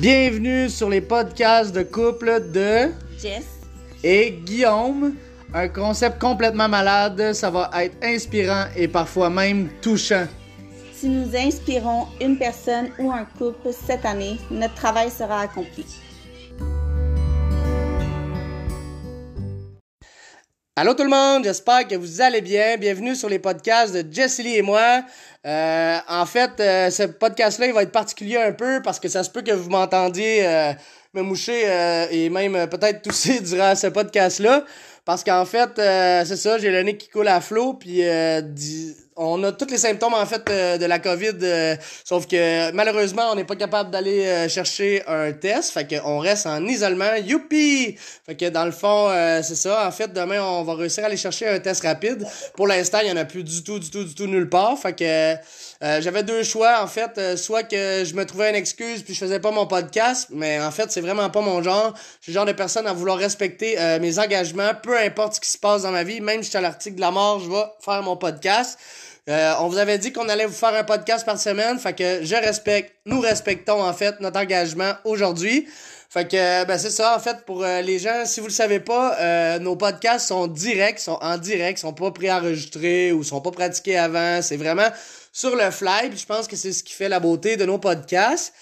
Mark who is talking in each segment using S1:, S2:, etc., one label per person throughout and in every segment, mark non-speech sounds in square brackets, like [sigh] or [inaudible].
S1: Bienvenue sur les podcasts de couple de
S2: Jess.
S1: et Guillaume. Un concept complètement malade, ça va être inspirant et parfois même touchant.
S2: Si nous inspirons une personne ou un couple cette année, notre travail sera accompli.
S1: Allô tout le monde, j'espère que vous allez bien. Bienvenue sur les podcasts de Jessie et moi. Euh, en fait, euh, ce podcast-là, va être particulier un peu parce que ça se peut que vous m'entendiez euh, me moucher et même peut-être tousser [laughs] durant ce podcast-là. Parce qu'en fait, c'est ça, j'ai le nez qui coule à flot, puis on a tous les symptômes en fait euh, de la COVID, euh, sauf que malheureusement, on n'est pas capable d'aller euh, chercher un test, fait qu'on reste en isolement. Youpi! Fait que dans le fond, euh, c'est ça. En fait, demain, on va réussir à aller chercher un test rapide. Pour l'instant, il y en a plus du tout, du tout, du tout nulle part. Fait que euh, j'avais deux choix en fait, soit que je me trouvais une excuse puis je faisais pas mon podcast, mais en fait, c'est vraiment pas mon genre. Je suis le genre de personne à vouloir respecter mes engagements, peu importe ce qui se passe dans ma vie, même si je suis à l'article de la mort, je vais faire mon podcast. Euh, on vous avait dit qu'on allait vous faire un podcast par semaine, fait que je respecte, nous respectons en fait notre engagement aujourd'hui. Fait que euh, ben c'est ça en fait pour euh, les gens, si vous le savez pas, euh, nos podcasts sont directs, sont en direct, sont pas préenregistrés ou sont pas pratiqués avant, c'est vraiment sur le fly, je pense que c'est ce qui fait la beauté de nos podcasts.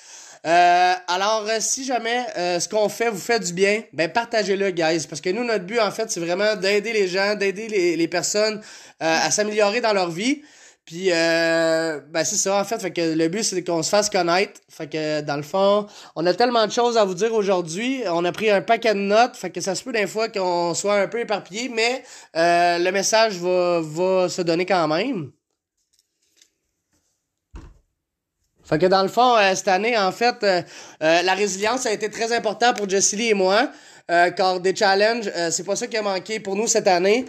S1: Euh, alors, euh, si jamais euh, ce qu'on fait vous fait du bien, ben partagez-le, guys. Parce que nous, notre but, en fait, c'est vraiment d'aider les gens, d'aider les, les personnes euh, à s'améliorer dans leur vie. Puis, euh, ben c'est ça, en fait. Fait que le but, c'est qu'on se fasse connaître. Fait que, dans le fond, on a tellement de choses à vous dire aujourd'hui. On a pris un paquet de notes. Fait que ça se peut des fois qu'on soit un peu éparpillé, mais euh, le message va, va se donner quand même. Fait que dans le fond, euh, cette année, en fait, euh, euh, la résilience a été très important pour Jessie et moi. Euh, car des challenges, c'est pas ça qui a manqué pour nous cette année.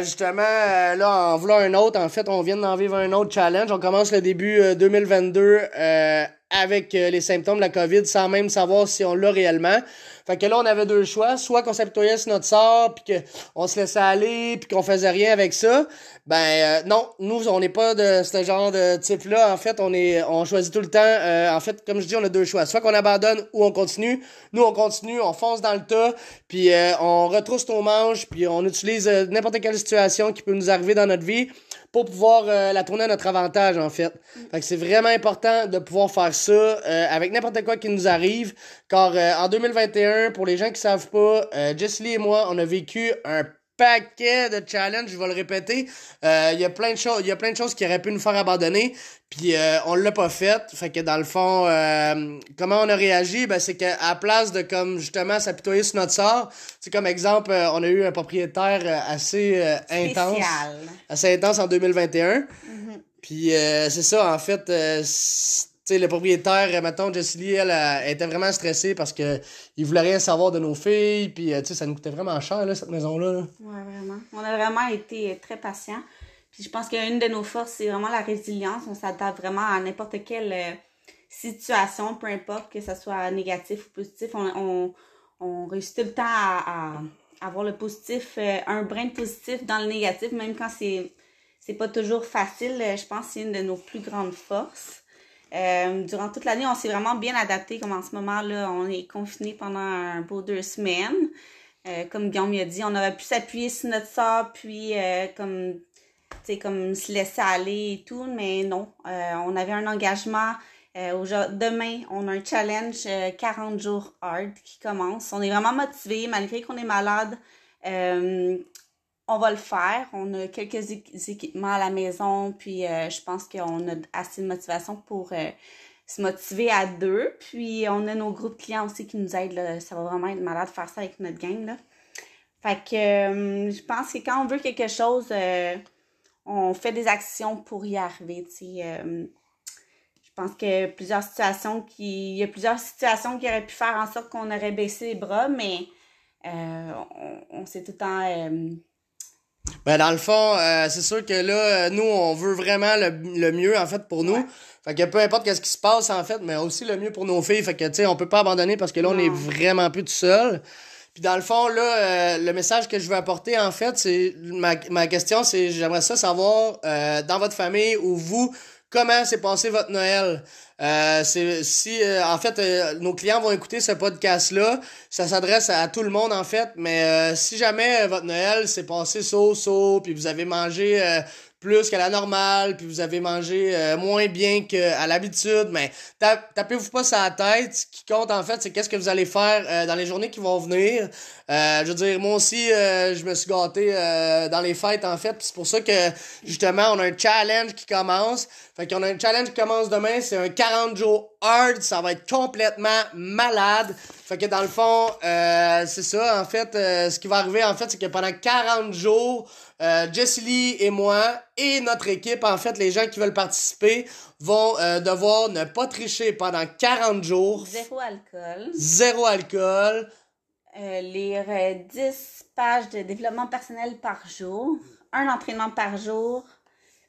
S1: Justement, là, en voulant un autre, en fait, on vient d'en vivre un autre challenge. On commence le début euh, 2022 euh, avec les symptômes de la COVID sans même savoir si on l'a réellement. Fait que là, on avait deux choix. Soit qu'on s'apitoyait sur notre sort, puis qu'on se laissait aller, puis qu'on faisait rien avec ça. Ben euh, non, nous, on n'est pas de ce genre de type-là. En fait, on est on choisit tout le temps. euh, en fait, comme je dis, on a deux choix. Soit qu'on abandonne ou on continue. Nous, on continue, on fonce dans le tas, puis euh, on retrousse nos manches, puis on utilise euh, n'importe quelle situation qui peut nous arriver dans notre vie pour pouvoir euh, la tourner à notre avantage, en fait. Fait que c'est vraiment important de pouvoir faire ça euh, avec n'importe quoi qui nous arrive. Car euh, en 2021, pour les gens qui savent pas, euh, Jess Lee et moi, on a vécu un paquet de challenges, je vais le répéter. Euh, Il y a plein de choses, il y a plein de choses qui auraient pu nous faire abandonner, puis euh, on l'a pas fait. Fait que dans le fond, euh, comment on a réagi, ben c'est qu'à la place de comme justement s'apitoyer sur notre sort, c'est comme exemple, euh, on a eu un propriétaire euh, assez euh, intense,
S2: Spécial.
S1: assez intense en 2021. Puis euh, c'est ça, en fait, euh, le propriétaire, euh, mettons, Jessie Lee, elle, elle, était vraiment stressée parce que il voulait rien savoir de nos filles, puis euh, ça nous coûtait vraiment cher, là, cette maison-là. là.
S2: Ouais, vraiment. On a vraiment été très patients. Puis je pense qu'une de nos forces, c'est vraiment la résilience. On s'adapte vraiment à n'importe quelle euh, situation, peu importe que ce soit négatif ou positif. On, on, on réussit tout le temps à, avoir le positif, euh, un brin de positif dans le négatif, même quand c'est c'est pas toujours facile. Euh, Je pense que c'est une de nos plus grandes forces. Euh, durant toute l'année, on s'est vraiment bien adapté. Comme en ce moment, là, on est confiné pendant un beau deux semaines. Euh, comme Guillaume a dit, on aurait pu s'appuyer sur notre sort, puis euh, comme, comme se laisser aller et tout, mais non. On avait un engagement. Demain, on a un challenge euh, 40 jours hard qui commence. On est vraiment motivés, malgré qu'on est malade. On va le faire. On a quelques équ- équipements à la maison, puis euh, je pense qu'on a assez de motivation pour euh, se motiver à deux. Puis on a nos groupes clients aussi qui nous aident. Là. Ça va vraiment être malade de faire ça avec notre gang. Là. Fait que euh, je pense que quand on veut quelque chose, on fait des actions pour y arriver. je pense que plusieurs situations qui. Il y a plusieurs situations qui auraient pu faire en sorte qu'on aurait baissé les bras, mais on, on s'est tout le temps.
S1: Ben dans le fond, euh, c'est sûr que là, nous, on veut vraiment le, le mieux en fait pour nous.
S2: Ouais.
S1: Fait que peu importe qu'est-ce qui se passe en fait, mais aussi le mieux pour nos filles. Fait que tu sais, on peut pas abandonner parce que là, on est vraiment plus tout seul. Puis dans le fond, là, euh, le message que je veux apporter, en fait, c'est ma, ma question, c'est j'aimerais ça savoir euh, dans votre famille ou vous, comment s'est passé votre Noël? Euh, si euh, en fait euh, nos clients vont écouter ce podcast là, ça s'adresse à, tout le monde en fait, mais si jamais votre Noël s'est passé so so puis vous avez mangé plus qu'à la normale, puis vous avez mangé moins bien qu'à l'habitude, mais tapez-vous pas ça la tête. Ce qui compte en fait, c'est qu'est-ce que vous allez faire dans les journées qui vont venir. je veux dire, moi aussi, je me suis gâté dans les fêtes en fait, c'est pour ça que justement on a un challenge qui commence. Fait qu'on a un challenge qui commence demain, c'est un 40 jours hard, ça va être complètement malade. Fait que dans le fond, euh, c'est ça, en fait, euh, ce qui va arriver, en fait, c'est que pendant 40 jours, euh, Lee et moi et notre équipe, en fait, les gens qui veulent participer, vont euh, devoir ne pas tricher pendant 40 jours.
S2: Zéro alcool.
S1: Zéro alcool.
S2: lire 10 pages de développement personnel par jour. Un entraînement par jour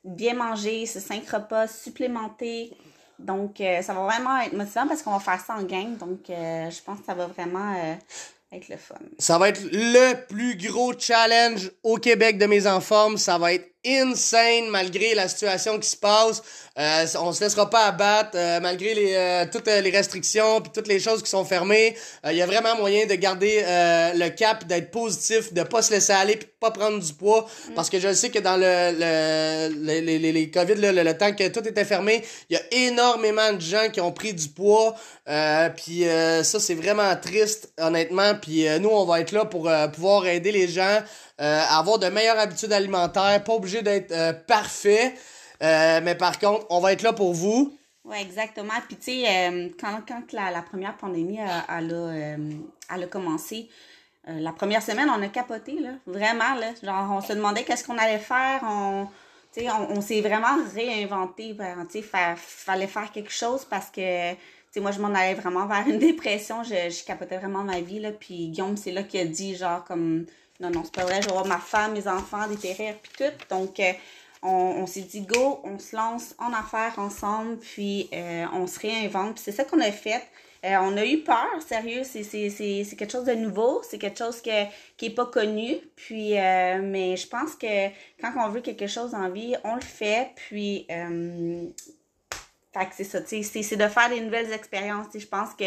S2: bien manger, ce cinq repas supplémentés. Donc, euh, ça va vraiment être motivant parce qu'on va faire ça en gang. Donc, euh, je pense que ça va vraiment euh, être le fun.
S1: Ça va être le plus gros challenge au Québec de mes enfants. Ça va être insane malgré la situation qui se passe. Euh, on se laissera pas abattre euh, malgré les, euh, toutes les restrictions puis toutes les choses qui sont fermées. Il y a vraiment moyen de garder le cap, d'être positif, de pas se laisser aller puis de pas prendre du poids. Mm. Parce que je sais que dans le, le, les, les, les COVID, le, le, temps que tout était fermé, il y a énormément de gens qui ont pris du poids. puis ça, c'est vraiment triste, honnêtement. Puis nous, on va être là pour pouvoir aider les gens euh, avoir de meilleures habitudes alimentaires, pas obligé d'être euh, parfait. Euh, mais par contre, on va être là pour vous.
S2: Oui, exactement. Puis tu sais, quand, quand la, la, première pandémie a, a, commencé, la première semaine, on a capoté, là. Vraiment, là. Genre, on se demandait qu'est-ce qu'on allait faire. On, on, s'est vraiment réinventé. Ben, tu sais, fallait faire quelque chose parce que sais, moi, je m'en allais vraiment vers une dépression. Je, je capotais vraiment ma vie, là. Puis Guillaume, c'est là qu'il a dit, genre, comme, non, non, c'est pas vrai, je vais ma femme, mes enfants, des périres, puis tout. Donc, euh, on, s'est dit, go, on se lance en affaires ensemble, puis euh, on se réinvente. Puis c'est ça qu'on a fait. Euh, on a eu peur, sérieux, c'est, quelque chose de nouveau, c'est quelque chose qui n'est pas connu. Puis, mais je pense que quand on veut quelque chose en vie, on le fait. Puis, fait c'est ça, c'est de faire des nouvelles expériences. Je pense que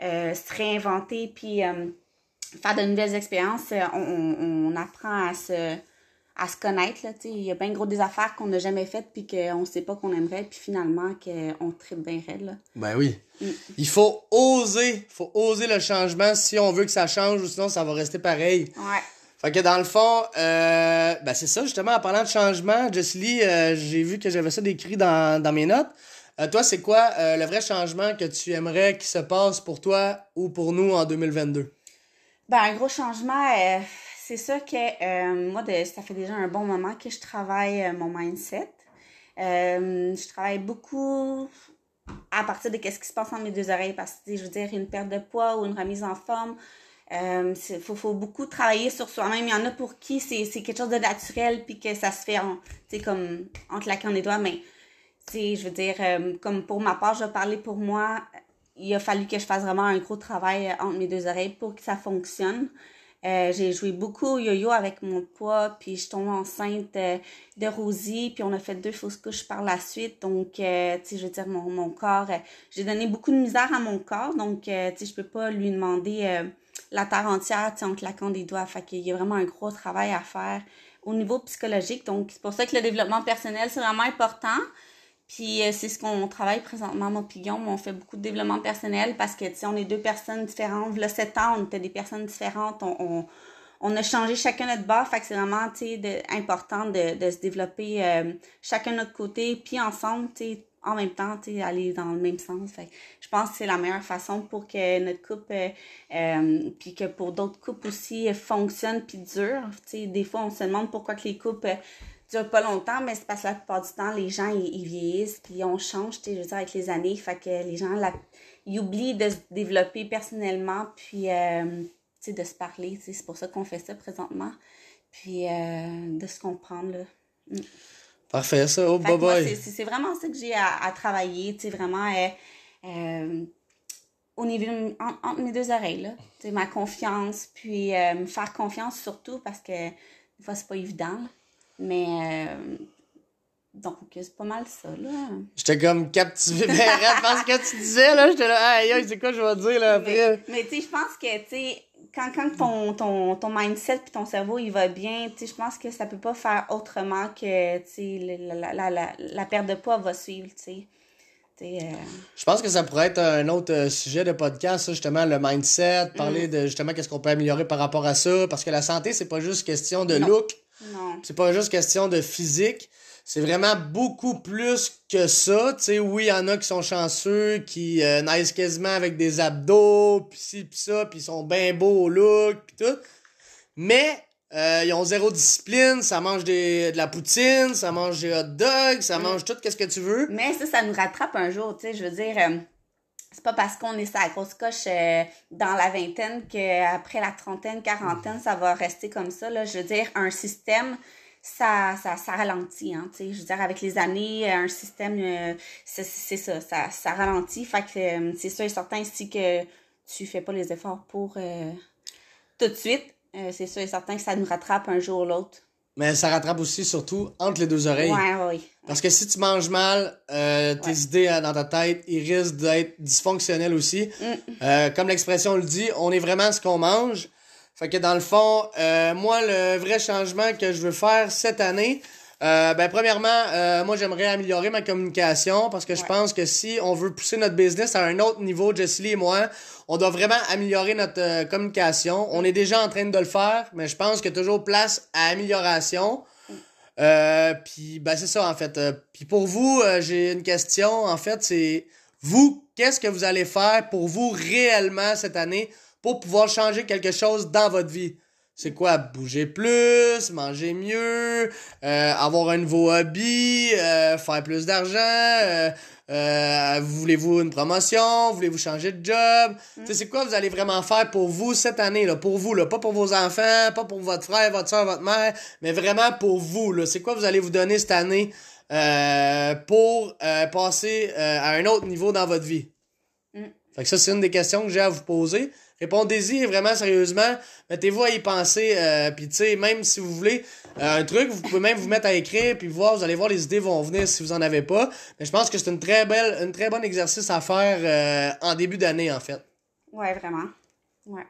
S2: se réinventer, puis faire de nouvelles expériences, euh, on, apprend à se, à se connaître. Là, il y a bien gros des affaires qu'on n'a jamais faites puis qu'on ne sait pas qu'on aimerait, puis finalement qu'on tripe bien raide. Là.
S1: Ben oui. Mm. Il faut oser, faut oser le changement si on veut que ça change ou sinon ça va rester pareil.
S2: Ouais.
S1: Fait que dans le fond, euh, ben c'est ça justement, en parlant de changement, Jessie, euh, j'ai vu que j'avais ça décrit dans, dans mes notes. toi, c'est quoi le vrai changement que tu aimerais qu'il se passe pour toi ou pour nous en 2022?
S2: Ben, un gros changement, euh, c'est ça que euh, moi, de, ça fait déjà un bon moment que je travaille euh, mon mindset. je travaille beaucoup à partir de ce qui se passe entre mes deux oreilles parce que, je veux dire, une perte de poids ou une remise en forme, il faut, faut, beaucoup travailler sur soi-même. Il y en a pour qui c'est quelque chose de naturel puis que ça se fait en, comme en claquant les doigts, mais je veux dire, comme pour ma part, je vais parler pour moi il a fallu que je fasse vraiment un gros travail entre mes deux oreilles pour que ça fonctionne. Euh, j'ai joué beaucoup au yo-yo avec mon poids, puis je tombe enceinte euh, de Rosie, puis on a fait deux fausses couches par la suite. Donc, euh, je veux dire, mon, mon corps, j'ai donné beaucoup de misère à mon corps, donc, tu sais, je peux pas lui demander la terre entière, tu sais, en claquant des doigts. Fait qu'il y a vraiment un gros travail à faire au niveau psychologique. Donc, c'est pour ça que le développement personnel, c'est vraiment important. Puis euh, c'est ce qu'on travaille présentement, mon puis On fait beaucoup de développement personnel parce que, tu sais, on est deux personnes différentes. Là, sept ans, on était des personnes différentes. On, on, a changé chacun notre bord. Fait que c'est vraiment, tu sais, important de, de se développer euh, chacun de notre côté. Puis ensemble, tu sais, en même temps, tu sais, aller dans le même sens. Fait je pense que c'est la meilleure façon pour que notre couple, euh, puis que pour d'autres couples aussi, fonctionne puis dure. Tu sais, des fois, on se demande pourquoi que les couples dure pas longtemps, mais c'est parce que la plupart du temps, les gens, ils, vieillissent, puis on change, je veux dire, avec les années. Fait que les gens, ils oublient de se développer personnellement, puis, euh, tu sais, de se parler. C'est pour ça qu'on fait ça présentement. Puis, euh, de se comprendre, là. Mm.
S1: Parfait, ça. Oh, bye bye.
S2: C'est vraiment ça que j'ai à, travailler, tu sais, vraiment, euh, au niveau, entre mes deux oreilles, là. Tu sais, ma confiance, puis me faire confiance surtout, parce que, des fois, c'est pas évident, mais euh, Donc, c'est pas mal ça, là.
S1: J'étais comme captivé ben raide parce que tu disais, là. J'étais là, aïe, aïe, c'est quoi je vais dire, là, après?
S2: Mais, mais tu sais, je pense que, tu sais, quand, quand ton, ton, ton mindset puis ton cerveau, il va bien, tu sais, je pense que ça peut pas faire autrement que, tu sais, la, la, la, la, perte de poids va suivre, tu sais. Euh...
S1: Je pense que ça pourrait être un autre euh, sujet de podcast, ça, justement, le mindset, parler mm. de justement qu'est-ce qu'on peut améliorer par rapport à ça. Parce que la santé, c'est pas juste question de look.
S2: Non.
S1: C'est pas juste question de physique c'est vraiment beaucoup plus que ça. Tu sais, oui, il y en a qui sont chanceux, qui euh, naissent quasiment avec des abdos, pis ci, pis ça, pis ils sont bien beaux au look, pis tout. Mais, euh, ils ont zéro discipline, ça mange des, de la poutine, ça mange des hot dogs, ça mm. mange tout, qu'est-ce que tu veux.
S2: Mais ça, ça nous rattrape un jour, tu sais, je veux dire... Euh, c'est pas parce qu'on est sa grosse coche euh, dans la vingtaine qu'après la trentaine, quarantaine, ça va rester comme ça. Là. Je veux dire, un système, ça, ça, ça ralentit, hein, tu sais, je veux dire, avec les années, un système, euh, c'est ça, ça, ça ralentit, fait que euh, c'est sûr et certain si que tu fais pas les efforts pour euh, tout de suite, c'est sûr et certain que ça nous rattrape un jour ou l'autre.
S1: Mais ça rattrape aussi, surtout, entre les deux oreilles.
S2: Ouais, oui.
S1: Parce que si tu manges mal, tes idées dans ta tête, ils risquent d'être dysfonctionnels aussi. Mm. comme l'expression le dit, on est vraiment ce qu'on mange. Fait que dans le fond, euh, moi, le vrai changement que je veux faire cette année, euh, ben premièrement, euh, moi j'aimerais améliorer ma communication parce que je pense que si on veut pousser notre business à un autre niveau, Jessie et moi, on doit vraiment améliorer notre communication. On est déjà en train de le faire, mais je pense qu'il y a toujours place à amélioration. puis ben c'est ça en fait. puis pour vous, j'ai une question en fait, c'est vous, qu'est-ce que vous allez faire pour vous réellement cette année pour pouvoir changer quelque chose dans votre vie? C'est quoi? Bouger plus, manger mieux, euh, avoir un nouveau hobby, euh, faire plus d'argent, euh, voulez-vous une promotion, voulez-vous changer de job? Mm. C'est quoi vous allez vraiment faire pour vous cette année, là, pour vous, là, pas pour vos enfants, pas pour votre frère, votre soeur, votre mère, mais vraiment pour vous. C'est quoi vous allez vous donner cette année pour passer à un autre niveau dans votre vie? Mm. Fait que ça, c'est une des questions que j'ai à vous poser. Répondez-y vraiment sérieusement. Mettez-vous à y penser. Euh, puis tu sais, même si vous voulez euh, un truc, vous pouvez même vous mettre à écrire puis voir. Vous allez voir les idées vont venir si vous en avez pas. Mais je pense que c'est une très belle, une très bon exercice à faire euh, en début d'année en fait.
S2: Ouais, vraiment. Ouais.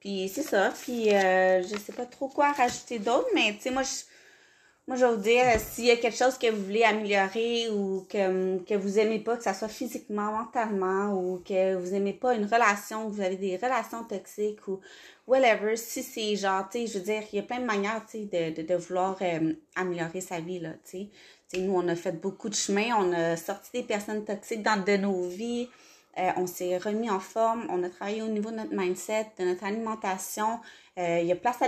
S2: Puis c'est ça. Puis je sais pas trop quoi rajouter d'autre, mais tu sais moi je moi, je vais vous dire, euh, s'il y a quelque chose que vous voulez améliorer ou que, que vous aimez pas, que ça soit physiquement, mentalement, ou que vous aimez pas une relation, que vous avez des relations toxiques ou whatever, si c'est genre, tu sais, je veux dire, il y a plein de manières, tu sais, de, de, vouloir euh, améliorer sa vie, là, tu sais. nous, on a fait beaucoup de chemin, on a sorti des personnes toxiques dans de nos vies, euh, on s'est remis en forme, on a travaillé au niveau de notre mindset, de notre alimentation, euh, il y a place à,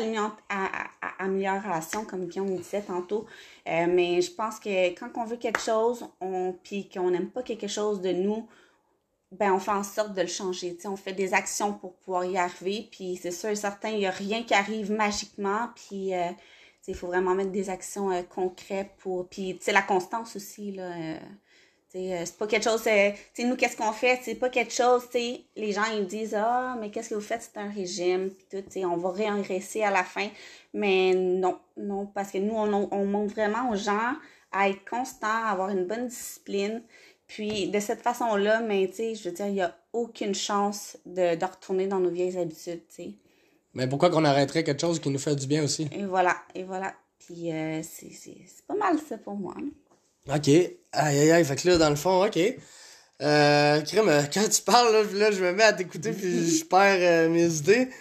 S2: à, amélioration, comme Guillaume disait tantôt. Euh, mais je pense que quand on veut quelque chose, on, puis qu'on n'aime pas quelque chose de nous, ben on fait en sorte de le changer. On fait des actions pour pouvoir y arriver. Puis c'est sûr et certain, il n'y a rien qui arrive magiquement. Puis il faut vraiment mettre des actions concrètes pour. Puis la constance aussi. Là, c'est pas quelque chose, euh, tu nous, qu'est-ce qu'on fait? C'est pas quelque chose, tu les gens, ils disent, ah, mais qu'est-ce que vous faites? C'est un régime, puis tout, on va réengraisser à la fin. Mais non, non, parce que nous, on, on montre vraiment aux gens à être constant, à avoir une bonne discipline. Puis, de cette façon-là, mais, tu sais, je veux dire, il n'y a aucune chance de, de, retourner dans nos vieilles habitudes, tu sais.
S1: Mais pourquoi qu'on arrêterait quelque chose qui nous fait du bien aussi?
S2: Et voilà, et voilà. Puis, euh, c'est pas mal ça pour moi.
S1: OK. Aïe, aïe, aïe. Fait que là, dans le fond, OK. Euh, crème, euh, [laughs] quand tu parles, là, là je me mets à t'écouter puis je perds euh, mes idées. [laughs]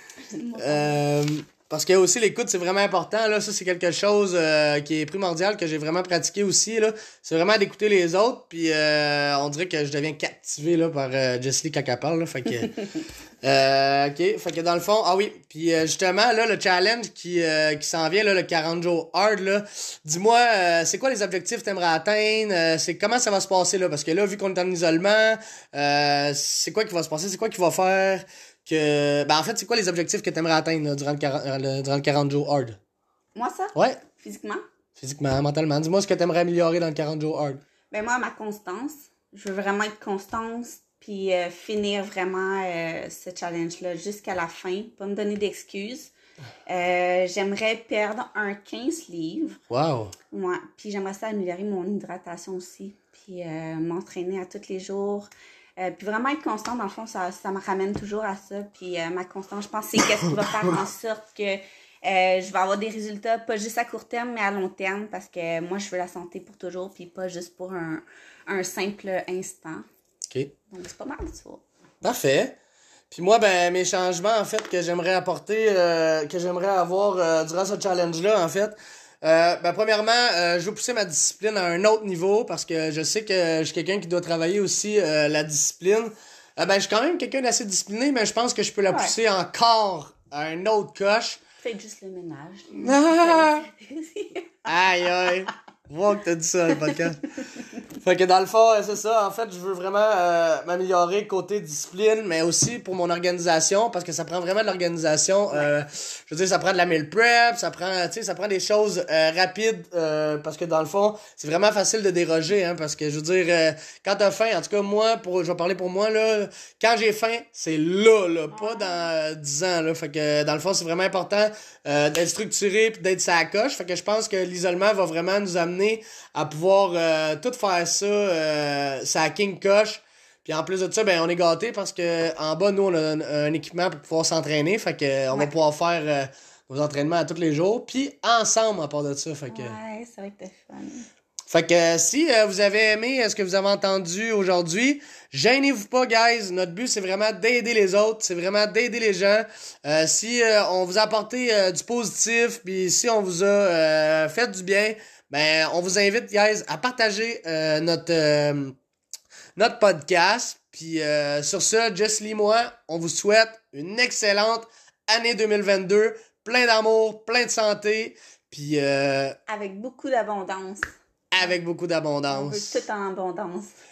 S1: Euh, parce que aussi l'écoute c'est vraiment important là. Ça c'est quelque chose euh, qui est primordial que j'ai vraiment pratiqué aussi là. C'est vraiment d'écouter les autres puis euh, on dirait que je deviens captivé là par euh, Jessie quand elle parle là. Fait que [laughs] euh, ok. Fait que dans le fond ah oui puis justement là le challenge qui qui s'en vient là le 40 jours hard là. Dis-moi c'est quoi les objectifs que t'aimerais atteindre? C'est comment ça va se passer là? Parce que là vu qu'on est en isolement c'est quoi qui va se passer? C'est quoi qui va faire? Que. Ben, en fait, c'est quoi les objectifs que tu aimerais atteindre durant, le 40, euh, durant le 40 jours hard?
S2: Moi, ça?
S1: Ouais.
S2: Physiquement?
S1: Physiquement, mentalement. Dis-moi ce que tu aimerais améliorer dans le 40 jours hard.
S2: Ben, moi, ma constance. Je veux vraiment être constante puis euh, finir vraiment euh, ce challenge-là jusqu'à la fin. Pas me donner d'excuses. Euh, j'aimerais perdre un 15 livres.
S1: Wow.
S2: Ouais. Puis j'aimerais ça améliorer mon hydratation aussi. Puis euh, m'entraîner à tous les jours. Euh, puis vraiment être constant, dans le fond, ça, ça me ramène toujours à ça. Puis euh, ma constance, je pense, c'est qu'est-ce qui va faire en [coughs] sorte que euh, je vais avoir des résultats, pas juste à court terme, mais à long terme, parce que moi, je veux la santé pour toujours, puis pas juste pour un, un simple instant.
S1: OK.
S2: Donc, c'est pas mal ça.
S1: Parfait. Puis moi, ben, mes changements, en fait, que j'aimerais apporter, que j'aimerais avoir durant ce challenge-là, en fait. Euh, ben, premièrement, euh, je veux pousser ma discipline à un autre niveau parce que je sais que je suis quelqu'un qui doit travailler aussi euh, la discipline. Ben, je suis quand même quelqu'un d'assez discipliné, mais je pense que je peux la
S2: Ouais.
S1: pousser encore à un autre coche.
S2: Faites juste le ménage.
S1: Ah! [laughs] [laughs] Aïe, aïe. Wow, que t'as dit ça, le podcast. [laughs] fait que dans le fond, c'est ça. En fait, je veux vraiment euh, m'améliorer côté discipline, mais aussi pour mon organisation, parce que ça prend vraiment de l'organisation. Euh, je veux dire, ça prend de la meal prep, ça prend, tu sais, ça prend des choses euh, rapides, parce que dans le fond, c'est vraiment facile de déroger, hein, parce que je veux dire, quand t'as faim, en tout cas moi, pour, je vais parler pour moi là, quand j'ai faim, c'est là, là, pas dans euh, 10 ans là. Fait que dans le fond, c'est vraiment important d'être structuré puis d'être sa coche. Fait que je pense que l'isolement va vraiment nous amener à pouvoir tout faire ça, euh, sa king coche. Puis en plus de ça, ben on est gâtés parce que en bas, nous, on a un, un équipement pour pouvoir s'entraîner. Fait que on va pouvoir faire euh, nos entraînements à tous les jours. Puis ensemble à part de ça. Fait que.
S2: Ouais, c'est vrai que t'es fun.
S1: Fait que euh, si euh, vous avez aimé ce que vous avez entendu aujourd'hui, gênez-vous pas, guys. Notre but, c'est vraiment d'aider les autres. C'est vraiment d'aider les gens. Euh, si euh, on vous a apporté du positif, puis si on vous a fait du bien, ben on vous invite, guys, à partager euh, notre euh, notre podcast. Puis euh, sur ça, Jess Lee, moi, on vous souhaite une excellente année 2022. Plein d'amour, plein de santé, puis
S2: Avec beaucoup d'abondance.
S1: avec beaucoup
S2: On veut
S1: d'abondance.
S2: tout en abondance. [laughs]